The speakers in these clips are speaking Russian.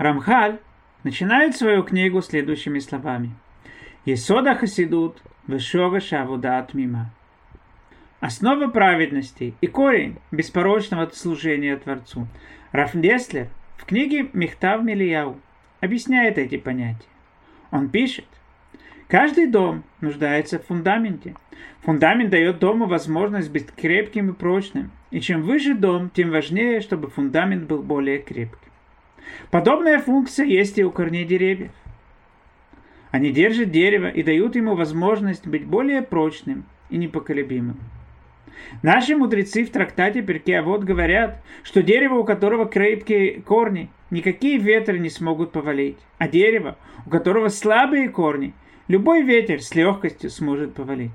Рамхаль начинает свою книгу следующими словами. Есода хасидут вешога шавудат мима. Основа праведности и корень беспорочного служения Творцу. Раф Деслер в книге Мехтав Милияу объясняет эти понятия. Он пишет, каждый дом нуждается в фундаменте. Фундамент дает дому возможность быть крепким и прочным. И чем выше дом, тем важнее, чтобы фундамент был более крепким. Подобная функция есть и у корней деревьев. Они держат дерево и дают ему возможность быть более прочным и непоколебимым. Наши мудрецы в трактате Перке вот говорят, что дерево, у которого крепкие корни, никакие ветры не смогут повалить, а дерево, у которого слабые корни, любой ветер с легкостью сможет повалить.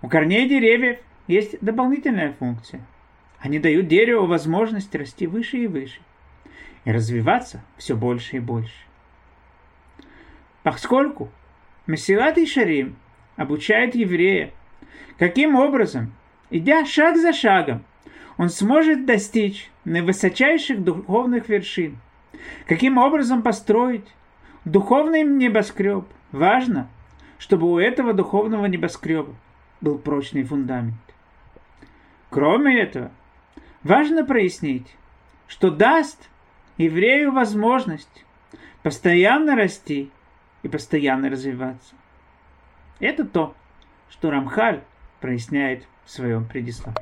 У корней деревьев есть дополнительная функция. Они дают дереву возможность расти выше и выше и развиваться все больше и больше. Поскольку Месилат и Шарим обучает еврея, каким образом Идя шаг за шагом, он сможет достичь наивысочайших духовных вершин. Каким образом построить духовный небоскреб? Важно, чтобы у этого духовного небоскреба был прочный фундамент. Кроме этого, важно прояснить, что даст еврею возможность постоянно расти и постоянно развиваться. Это то, что Рамхаль проясняет в своем предисловии.